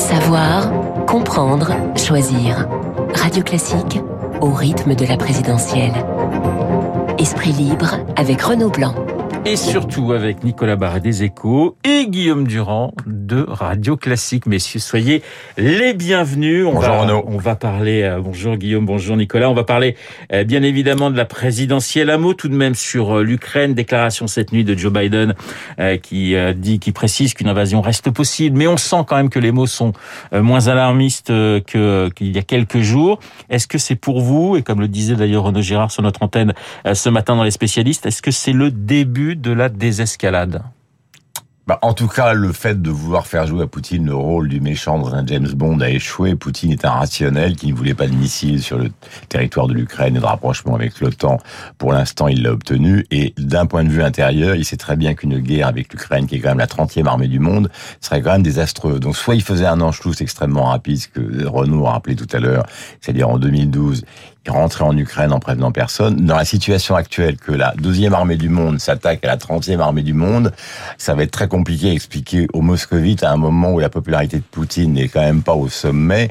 Savoir, comprendre, choisir. Radio Classique au rythme de la présidentielle. Esprit libre avec Renaud Blanc et surtout avec Nicolas Barret des Échos et Guillaume Durand de Radio Classique. Messieurs, soyez les bienvenus. On bonjour va, On va parler, euh, bonjour Guillaume, bonjour Nicolas, on va parler euh, bien évidemment de la présidentielle. Un mot tout de même sur euh, l'Ukraine, déclaration cette nuit de Joe Biden qui dit, qui précise qu'une invasion reste possible, mais on sent quand même que les mots sont moins alarmistes que qu'il y a quelques jours. Est-ce que c'est pour vous, et comme le disait d'ailleurs Renaud Girard sur notre antenne ce matin dans les spécialistes, est-ce que c'est le début de la désescalade bah, en tout cas, le fait de vouloir faire jouer à Poutine le rôle du méchant dans un James Bond a échoué. Poutine est un rationnel qui ne voulait pas de missiles sur le territoire de l'Ukraine et de rapprochement avec l'OTAN. Pour l'instant, il l'a obtenu. Et d'un point de vue intérieur, il sait très bien qu'une guerre avec l'Ukraine, qui est quand même la 30e armée du monde, serait quand même désastreux. Donc soit il faisait un Anschluss extrêmement rapide, ce que Renaud a rappelé tout à l'heure, c'est-à-dire en 2012, rentrer en Ukraine en prévenant personne. Dans la situation actuelle que la deuxième armée du monde s'attaque à la trentième armée du monde, ça va être très compliqué à expliquer aux moscovites à un moment où la popularité de Poutine n'est quand même pas au sommet,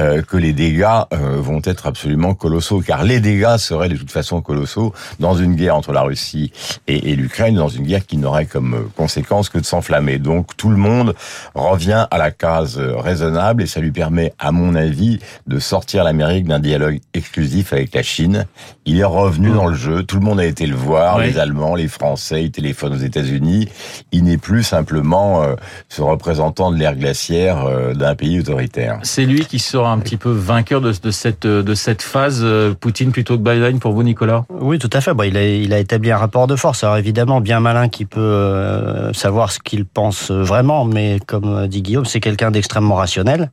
euh, que les dégâts euh, vont être absolument colossaux. Car les dégâts seraient de toute façon colossaux dans une guerre entre la Russie et, et l'Ukraine, dans une guerre qui n'aurait comme conséquence que de s'enflammer. Donc tout le monde revient à la case raisonnable et ça lui permet, à mon avis, de sortir l'Amérique d'un dialogue exclusif avec la Chine. Il est revenu mmh. dans le jeu. Tout le monde a été le voir, les Allemands, les Français, il téléphone aux États-Unis. Il n'est plus simplement euh, ce représentant de l'ère glaciaire euh, d'un pays autoritaire. C'est lui qui sera un petit peu vainqueur de, cette de cette phase euh, Poutine plutôt que Biden pour vous, Nicolas? Oui, tout à fait. Bon, il a il a établi un rapport de force. Alors évidemment, bien malin qui peut savoir ce qu'il pense vraiment, mais comme dit Guillaume, c'est quelqu'un d'extrêmement rationnel.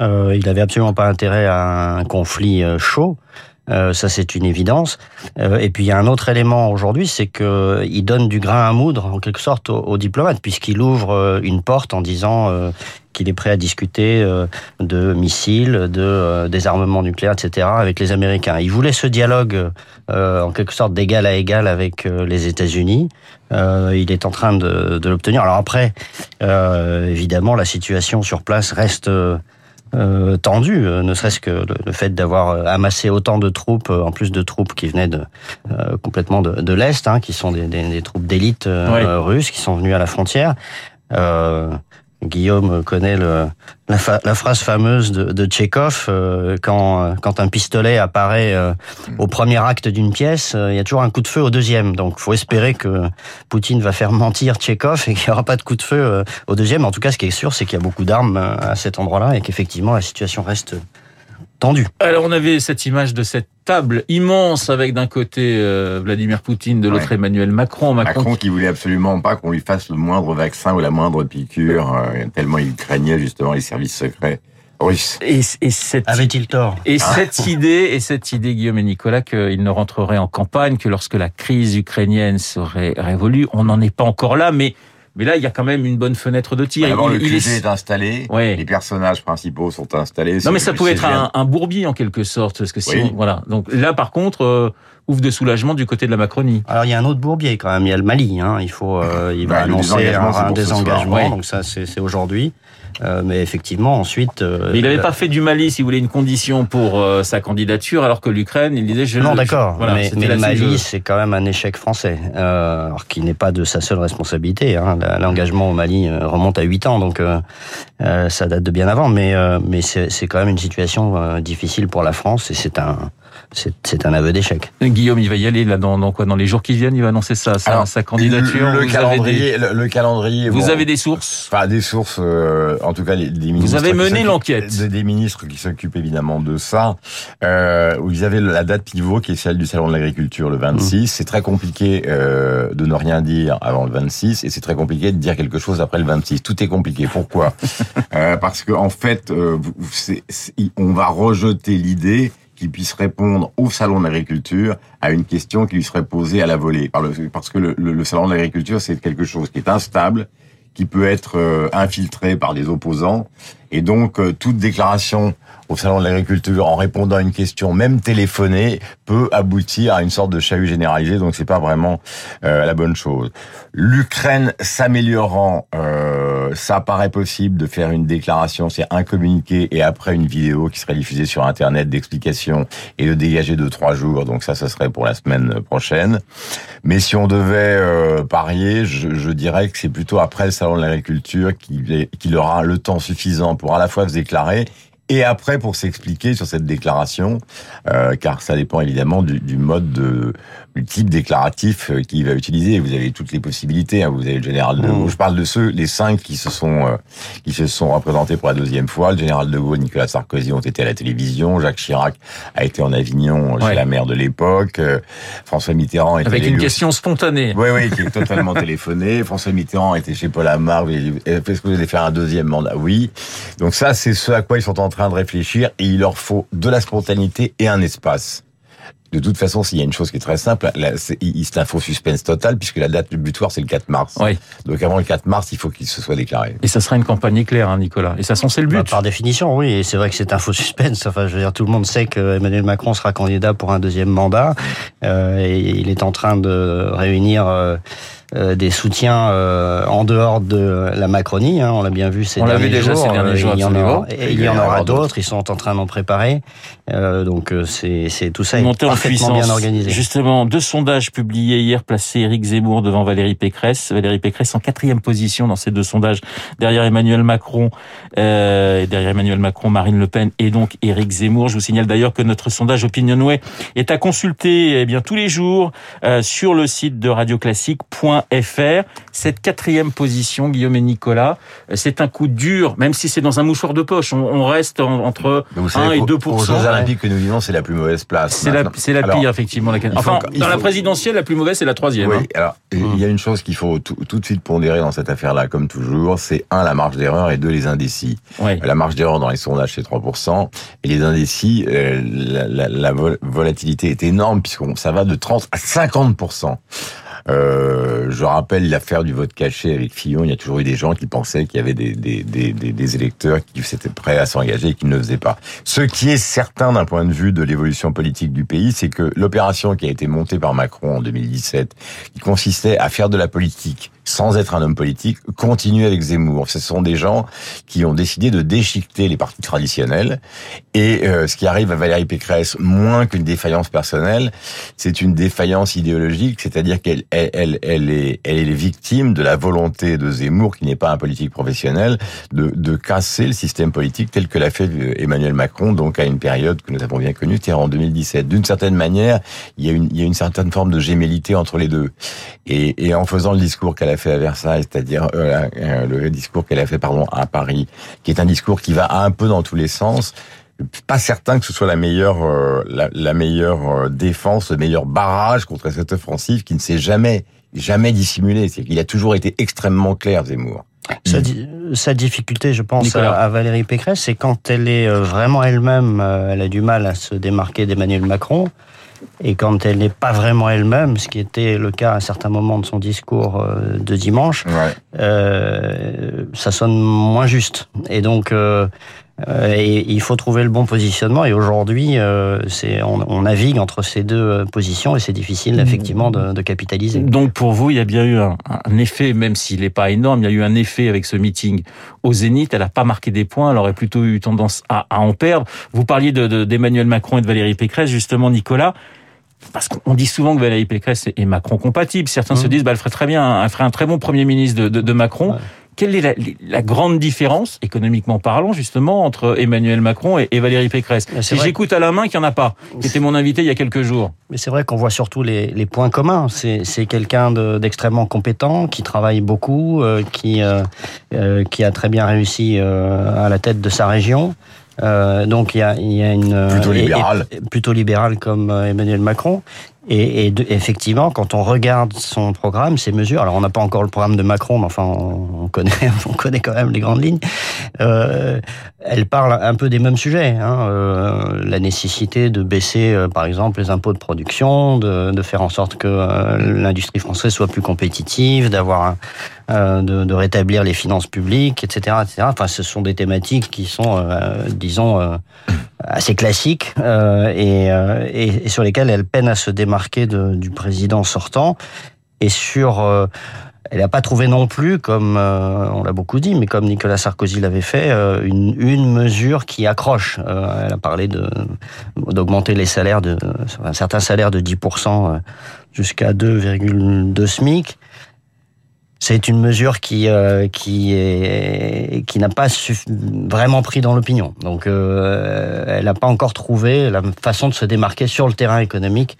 Euh, il avait absolument pas intérêt à un conflit euh, chaud. Euh, ça, c'est une évidence. Euh, et puis, il y a un autre élément aujourd'hui, c'est que il donne du grain à moudre, en quelque sorte, aux, diplomates, puisqu'il ouvre une porte en disant qu'il est prêt à discuter de missiles, de désarmement nucléaire, etc., avec les Américains. Il voulait ce dialogue, en quelque sorte, d'égal à égal avec les États-Unis. il est en train de, de l'obtenir. Alors après, évidemment, la situation sur place reste euh, tendu, euh, ne serait-ce que le, fait d'avoir euh, amassé autant de troupes, en plus de troupes qui venaient de, complètement de, de l'Est, hein, qui sont des, des, des troupes d'élite russes, qui sont venues à la frontière. Guillaume connaît le, la, la, phrase fameuse de, de Tchekhov euh, quand, quand un pistolet apparaît euh, au premier acte d'une pièce, euh, il y a toujours un coup de feu au deuxième. Donc, faut espérer que Poutine va faire mentir Tchekhov et qu'il n'y aura pas de coup de feu au deuxième. En tout cas, ce qui est sûr, c'est qu'il y a beaucoup d'armes à cet endroit-là et qu'effectivement la situation reste Alors on avait cette image de cette table immense avec d'un côté euh, Vladimir Poutine, de l'autre Emmanuel Macron. Macron. qui... voulait absolument pas qu'on lui fasse le moindre vaccin ou la moindre piqûre, euh, tellement il craignait justement les services secrets. russes. Et, et cette... Avait-il tort? Et ah. cette idée, et cette idée, Guillaume et Nicolas, qu'il ne rentrerait en campagne que lorsque la crise ukrainienne serait révolue, on n'en est pas encore là, mais mais là, il y a quand même une bonne fenêtre de tir. D'abord, le QG est... est... installé. Ouais. Les personnages principaux sont installés. Non, mais ça pouvait être un, un, bourbier en quelque sorte, parce que si voilà. Donc là, par contre, euh, ouvre de soulagement du côté de la Macronie. Alors il y a un autre bourbier quand même. Il y a le Mali. Hein. Il faut, euh, il va bah, annoncer un, désengagement. Donc ça, c'est aujourd'hui. Euh, mais effectivement, ensuite. Euh, mais il n'avait pas fait du Mali, si vous voulez, une condition pour euh, sa candidature, alors que l'Ukraine, il disait je. Non, d'accord. Voilà, mais, mais le Mali, c'est quand même un échec français, euh, alors qui n'est pas de sa seule responsabilité. Hein. L'engagement au Mali remonte à 8 ans, donc ça date de bien avant. Mais mais c'est quand même une situation difficile pour la France, et c'est un c'est un aveu d'échec. Guillaume, il va y aller là dans, dans, quoi Dans les jours qui viennent, il va annoncer sa, sa, sa candidature. Le, calendrier, le, calendrier. Vous avez des sources Pas des sources, euh, en tout cas des ministres. Vous avez mené l'enquête. Des, ministres qui s'occupent évidemment de ça. Euh, vous avez la date pivot qui est celle du salon de l'agriculture le 26. Mmh. C'est très compliqué euh, de ne rien dire avant le 26 et c'est très compliqué de dire quelque chose après le 26. Tout est compliqué. Pourquoi euh, Parce que en fait, euh, on va rejeter l'idée qui puisse répondre au salon de l'agriculture à une question qui lui serait posée à la volée. Parce que le, le salon de l'agriculture, c'est quelque chose qui est instable, qui peut être euh, infiltré par des opposants. Et donc, euh, toute déclaration au salon de l'agriculture en répondant à une question, même téléphonée, peut aboutir à une sorte de chahut généralisé. Donc, c'est pas vraiment euh, la bonne chose. L'Ukraine s'améliorant, euh, ça paraît possible de faire une déclaration, c'est un communiqué et après une vidéo qui serait diffusée sur Internet d'explication et de dégager deux trois jours. Donc ça, ça serait pour la semaine prochaine. Mais si on devait parier, je, dirais que c'est plutôt après le salon de l'agriculture qu'il aura le temps suffisant pour à la fois se déclarer et après pour s'expliquer sur cette déclaration, euh, car ça dépend évidemment du, du mode de du type déclaratif euh, qu'il va utiliser. Vous avez toutes les possibilités. Hein. Vous avez le général de Gaulle. Je parle de ceux, les cinq qui se sont euh, qui se sont représentés pour la deuxième fois. Le général de Gaulle, Nicolas Sarkozy ont été à la télévision. Jacques Chirac a été en Avignon chez la maire de l'époque. Euh, François Mitterrand était avec une question spontanée. Oui, oui, qui est totalement téléphoné. François Mitterrand était chez Paul Amar. Est-ce que vous allez faire un deuxième mandat? Oui. Donc ça, c'est ce à quoi ils sont en train de réfléchir et il leur faut de la spontanéité et un espace. De toute façon, s'il y a une chose qui est très simple, c'est un faux suspense total puisque la date butoir c'est le 4 mars. Oui. Donc avant le 4 mars, il faut qu'il se soit déclaré. Et ça sera une campagne éclair, hein, Nicolas. Et ça c'est le but. Bah, par définition, oui. Et c'est vrai que c'est un faux suspense. Enfin, je veux dire, tout le monde sait que Emmanuel Macron sera candidat pour un deuxième mandat. Euh, et il est en train de réunir. Euh, des soutiens euh, en dehors de la Macronie. Hein, on l'a bien vu ces on derniers déjà jours. Ces derniers jours il y en aura, et il y en aura d'autres. Ils sont en train d'en préparer. Euh, donc c'est tout ça est parfaitement bien organisé. Justement, deux sondages publiés hier plaçaient Éric Zemmour devant Valérie Pécresse. Valérie Pécresse en quatrième position dans ces deux sondages, derrière Emmanuel Macron, euh, et derrière Emmanuel Macron, Marine Le Pen et donc Éric Zemmour. Je vous signale d'ailleurs que notre sondage Opinionway est à consulter eh bien tous les jours euh, sur le site de radioclassique.fr FR. Cette quatrième position, Guillaume et Nicolas, euh, c'est un coup dur, même si c'est dans un mouchoir de poche. On, reste entre 1 et 2% Aux Jeux Olympiques que nous vivons, c'est la plus mauvaise place. C'est la, pire, effectivement. La... Enfin, dans la présidentielle, la plus mauvaise, c'est la troisième. Oui, hein. alors, il y a une chose qu'il faut tout, tout, de suite pondérer dans cette affaire-là, comme toujours, c'est un, la marge d'erreur, et deux, les indécis. La marge d'erreur dans les sondages, c'est 3%, et les indécis, euh, la, la, la, volatilité est énorme, puisqu'on ça va de 30 à 50%. Euh, je rappelle l'affaire du vote caché avec Fillon. Il y a toujours eu des gens qui pensaient qu'il y avait des, des, des, des, électeurs qui étaient prêts à s'engager et qui ne le faisaient pas. Ce qui est certain d'un point de vue de l'évolution politique du pays, c'est que l'opération qui a été montée par Macron en 2017, qui consistait à faire de la politique sans être un homme politique, continue avec Zemmour. Ce sont des gens qui ont décidé de déchiqueter les partis traditionnels. Et euh, ce qui arrive à Valérie Pécresse, moins qu'une défaillance personnelle, c'est une défaillance idéologique, c'est-à-dire qu'elle elle, elle, est, elle est victime de la volonté de Zemmour, qui n'est pas un politique professionnel, de, de casser le système politique tel que l'a fait euh, Emmanuel Macron, donc à une période que nous avons bien connue, c'est en 2017. D'une certaine manière, il y, a une, il y a une certaine forme de gémellité entre les deux. Et, et en faisant le discours qu'elle a fait à Versailles, c'est-à-dire euh, euh, le discours qu'elle a fait pardon à Paris, qui est un discours qui va un peu dans tous les sens. Pas certain que ce soit la meilleure, euh, la, meilleure défense, le meilleur barrage contre cette offensive qui ne s'est jamais, jamais dissimulé. C'est a toujours été extrêmement clair, Zemmour. Sa, sa, difficulté, je pense, à, à, Valérie Pécresse, c'est quand elle est vraiment elle-même, elle a du mal à se démarquer d'Emmanuel Macron. Et quand elle n'est pas vraiment elle-même, ce qui était le cas à un certain moment de son discours euh, de dimanche, ouais. euh, ça sonne moins juste. Et donc, euh, euh, et il faut trouver le bon positionnement. Et aujourd'hui, euh, c'est on, on, navigue entre ces deux positions et c'est difficile effectivement de, de, capitaliser. Donc pour vous, il y a bien eu un, un effet, même s'il n'est pas énorme, il y a eu un effet avec ce meeting au Zénith. Elle n'a pas marqué des points, elle aurait plutôt eu tendance à, à en perdre. Vous parliez d'Emmanuel de, Macron et de Valérie Pécresse, justement, Nicolas parce qu'on dit souvent que Valérie Pécresse est Macron compatible. Certains mmh. se disent, bah, elle ferait très bien, elle ferait un très bon premier ministre de, de, de Macron. Ouais. Quelle est la, la, grande différence, économiquement parlant, justement, entre Emmanuel Macron et, et Valérie Pécresse Si j'écoute à la main qu'il n'y en a pas, qui était mon invité il y a quelques jours. Mais c'est vrai qu'on voit surtout les, les, points communs. C'est quelqu'un d'extrêmement compétent, qui travaille beaucoup, euh, qui, euh, euh, qui a très bien réussi euh, à la tête de sa région. Euh, donc il y a, il y a une plutôt libérale, plutôt libérale comme Emmanuel Macron. Et, effectivement, quand on regarde son programme, ses mesures, alors on n'a pas encore le programme de Macron, mais enfin on, on, connaît, on connaît quand même les grandes lignes. Euh, elle parle un peu des mêmes sujets, hein, euh, la nécessité de baisser, euh, par exemple, les impôts de production, de, faire en sorte que euh, l'industrie française soit plus compétitive, d'avoir de, de, rétablir les finances publiques, etc., etc. Enfin, ce sont des thématiques qui sont, disons, assez classiques et, et, et, sur lesquelles elle peine à se démarquer de, du président sortant. Et sur elle n'a pas trouvé non plus, comme euh, on l'a beaucoup dit, mais comme Nicolas Sarkozy l'avait fait, euh, une, une, mesure qui accroche. Euh, elle a parlé de d'augmenter les salaires de un certain salaire de 10% jusqu'à 2,2 SMIC. C'est une mesure qui qui est qui n'a pas vraiment pris dans l'opinion. Donc, elle n'a pas encore trouvé la façon de se démarquer sur le terrain économique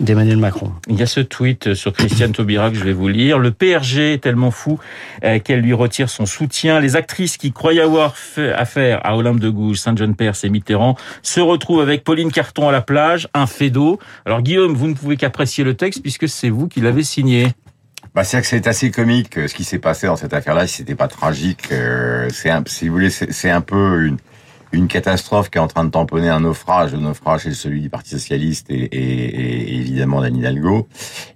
d'Emmanuel Macron. Il y a ce tweet sur Christiane Taubira que je vais vous lire. Le PRG est tellement fou euh, qu'elle lui retire son soutien. Les actrices qui croyaient avoir fait affaire à Olympe de Gouges, Saint-Jean-Perse et Mitterrand se retrouvent avec Pauline Carton à la plage, un fait d'eau. Alors Guillaume, vous ne pouvez qu'apprécier le texte puisque c'est vous qui l'avez signé. Bah, c'est que c'est assez comique ce qui s'est passé dans cette affaire-là. Si c'était pas tragique, euh, c'est si vous voulez, c'est un peu une une catastrophe qui est en train de tamponner un naufrage. Le naufrage, c'est celui du Parti socialiste et, et, et évidemment d'Anne Hidalgo.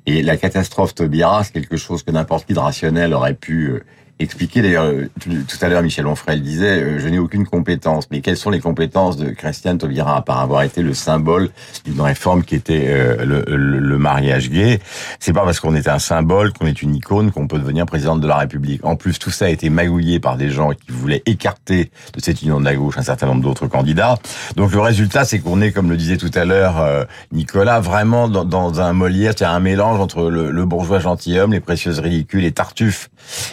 Et la catastrophe Taubira, c'est quelque chose que n'importe qui de rationnel aurait pu euh, expliquer. D'ailleurs, euh, tout à l'heure, Michel Onfray disait, euh, je n'ai aucune compétence. Mais quelles sont les compétences de Christiane Taubira, par avoir été le symbole d'une réforme qui était euh, le, le, le, mariage gay? C'est pas parce qu'on est un symbole, qu'on est une icône, qu'on peut devenir présidente de la République. En plus, tout ça a été magouillé par des gens qui voulaient écarter de cette union de la gauche un certain nombre d'autres candidats. Donc le résultat, c'est qu'on est, comme le disait tout à l'heure Nicolas, vraiment dans, dans un Molière, c'est un mélange entre le, le bourgeois gentilhomme, les précieuses ridicules et Tartuffe.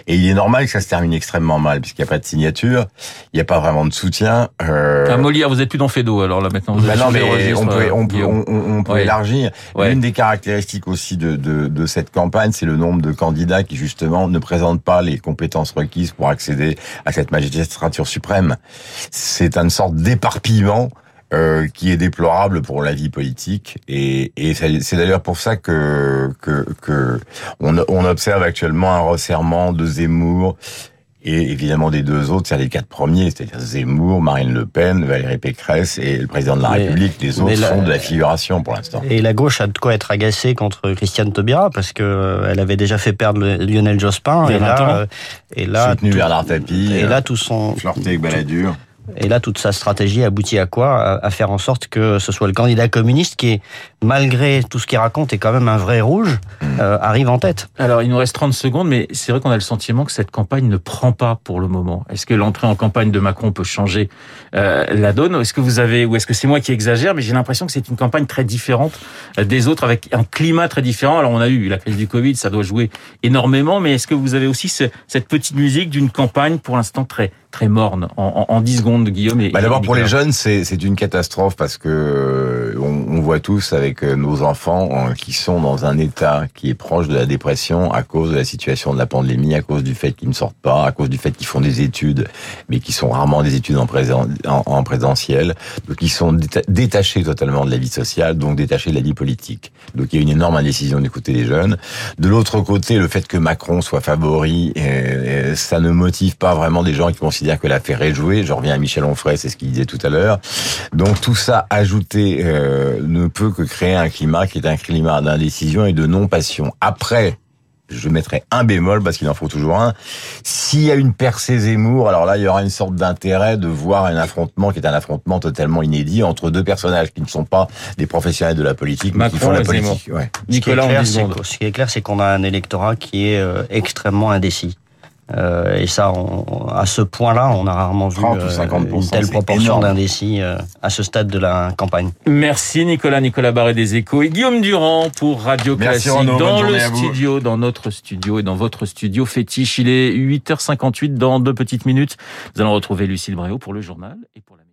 Et il est normal que ça se termine extrêmement mal, puisqu'il n'y a pas de signature, il n'y a pas vraiment de soutien. Euh... À Molière, vous êtes plus dans Fédo, alors là maintenant. Vous bah non, mais on peut, on peut, on, on peut ouais. élargir. Ouais. L'une des caractéristiques aussi de, de, de cette campagne, c'est le nombre de candidats qui justement ne présentent pas les compétences requises pour accéder à cette magistrature suprême. C'est une sorte d'éparpillement euh, qui est déplorable pour la vie politique et, et c'est d'ailleurs pour ça que que, que on, on, observe actuellement un resserrement de Zemmour et évidemment des deux autres, c'est les quatre premiers, c'est-à-dire Zemmour, Marine Le Pen, Valérie Pécresse et le président de la mais, République. Les autres la, sont de la figuration pour l'instant. Et la gauche a de quoi être agacée contre Christiane Taubira parce que euh, elle avait déjà fait perdre Lionel Jospin et là, euh, et là, soutenu tout, Bernard Tapie, et là tout son flirté avec Balladur. Et là, toute sa stratégie aboutit à quoi? À faire en sorte que ce soit le candidat communiste qui, malgré tout ce qu'il raconte, est quand même un vrai rouge, euh, arrive en tête. Alors, il nous reste 30 secondes, mais c'est vrai qu'on a le sentiment que cette campagne ne prend pas pour le moment. Est-ce que l'entrée en campagne de Macron peut changer euh, la donne? Est-ce que vous avez, ou est-ce que c'est moi qui exagère? Mais j'ai l'impression que c'est une campagne très différente euh, des autres, avec un climat très différent. Alors, on a eu la crise du Covid, ça doit jouer énormément, mais est-ce que vous avez aussi ce, cette petite musique d'une campagne pour l'instant très très morne en, en, en 10 secondes, Guillaume. Et, bah D'abord, pour les jeunes, c'est une catastrophe parce que on, voit tous avec nos enfants qui sont dans un état qui est proche de la dépression à cause de la situation de la pandémie, à cause du fait qu'ils ne sortent pas, à cause du fait qu'ils font des études, mais qui sont rarement des études en, présent, en, en présentiel, donc ils sont détachés totalement de la vie sociale, donc détachés de la vie politique. Donc il y a une énorme indécision d'écouter les jeunes. De l'autre côté, le fait que Macron soit favori, ça ne motive pas vraiment des gens qui considèrent que l'affaire est jouée. Je reviens à Michel Onfray, c'est ce qu'il disait tout à l'heure. Donc tout ça ajouté euh, ne peut que créer un climat qui est un climat d'indécision et de non-passion. Après, je mettrai un bémol parce qu'il en faut toujours un. S'il y a une percée Zemmour, alors là, il y aura une sorte d'intérêt de voir un affrontement qui est un affrontement totalement inédit entre deux personnages qui ne sont pas des professionnels de la politique, mais Macron qui font la politique. Ouais. Nicolas, ce qui est clair, c'est qu'on a un électorat qui est euh, extrêmement indécis. Euh, et ça, on, à ce point-là, on a rarement vu euh, une telle proportion d'indécis euh, à ce stade de la campagne. Merci Nicolas, Nicolas Barré des Échos et Guillaume Durand pour Radio Classique Renaud, dans le studio, dans notre studio et dans votre studio fétiche. Il est 8h58 dans deux petites minutes. Nous allons retrouver Lucille Bréau pour le journal et pour la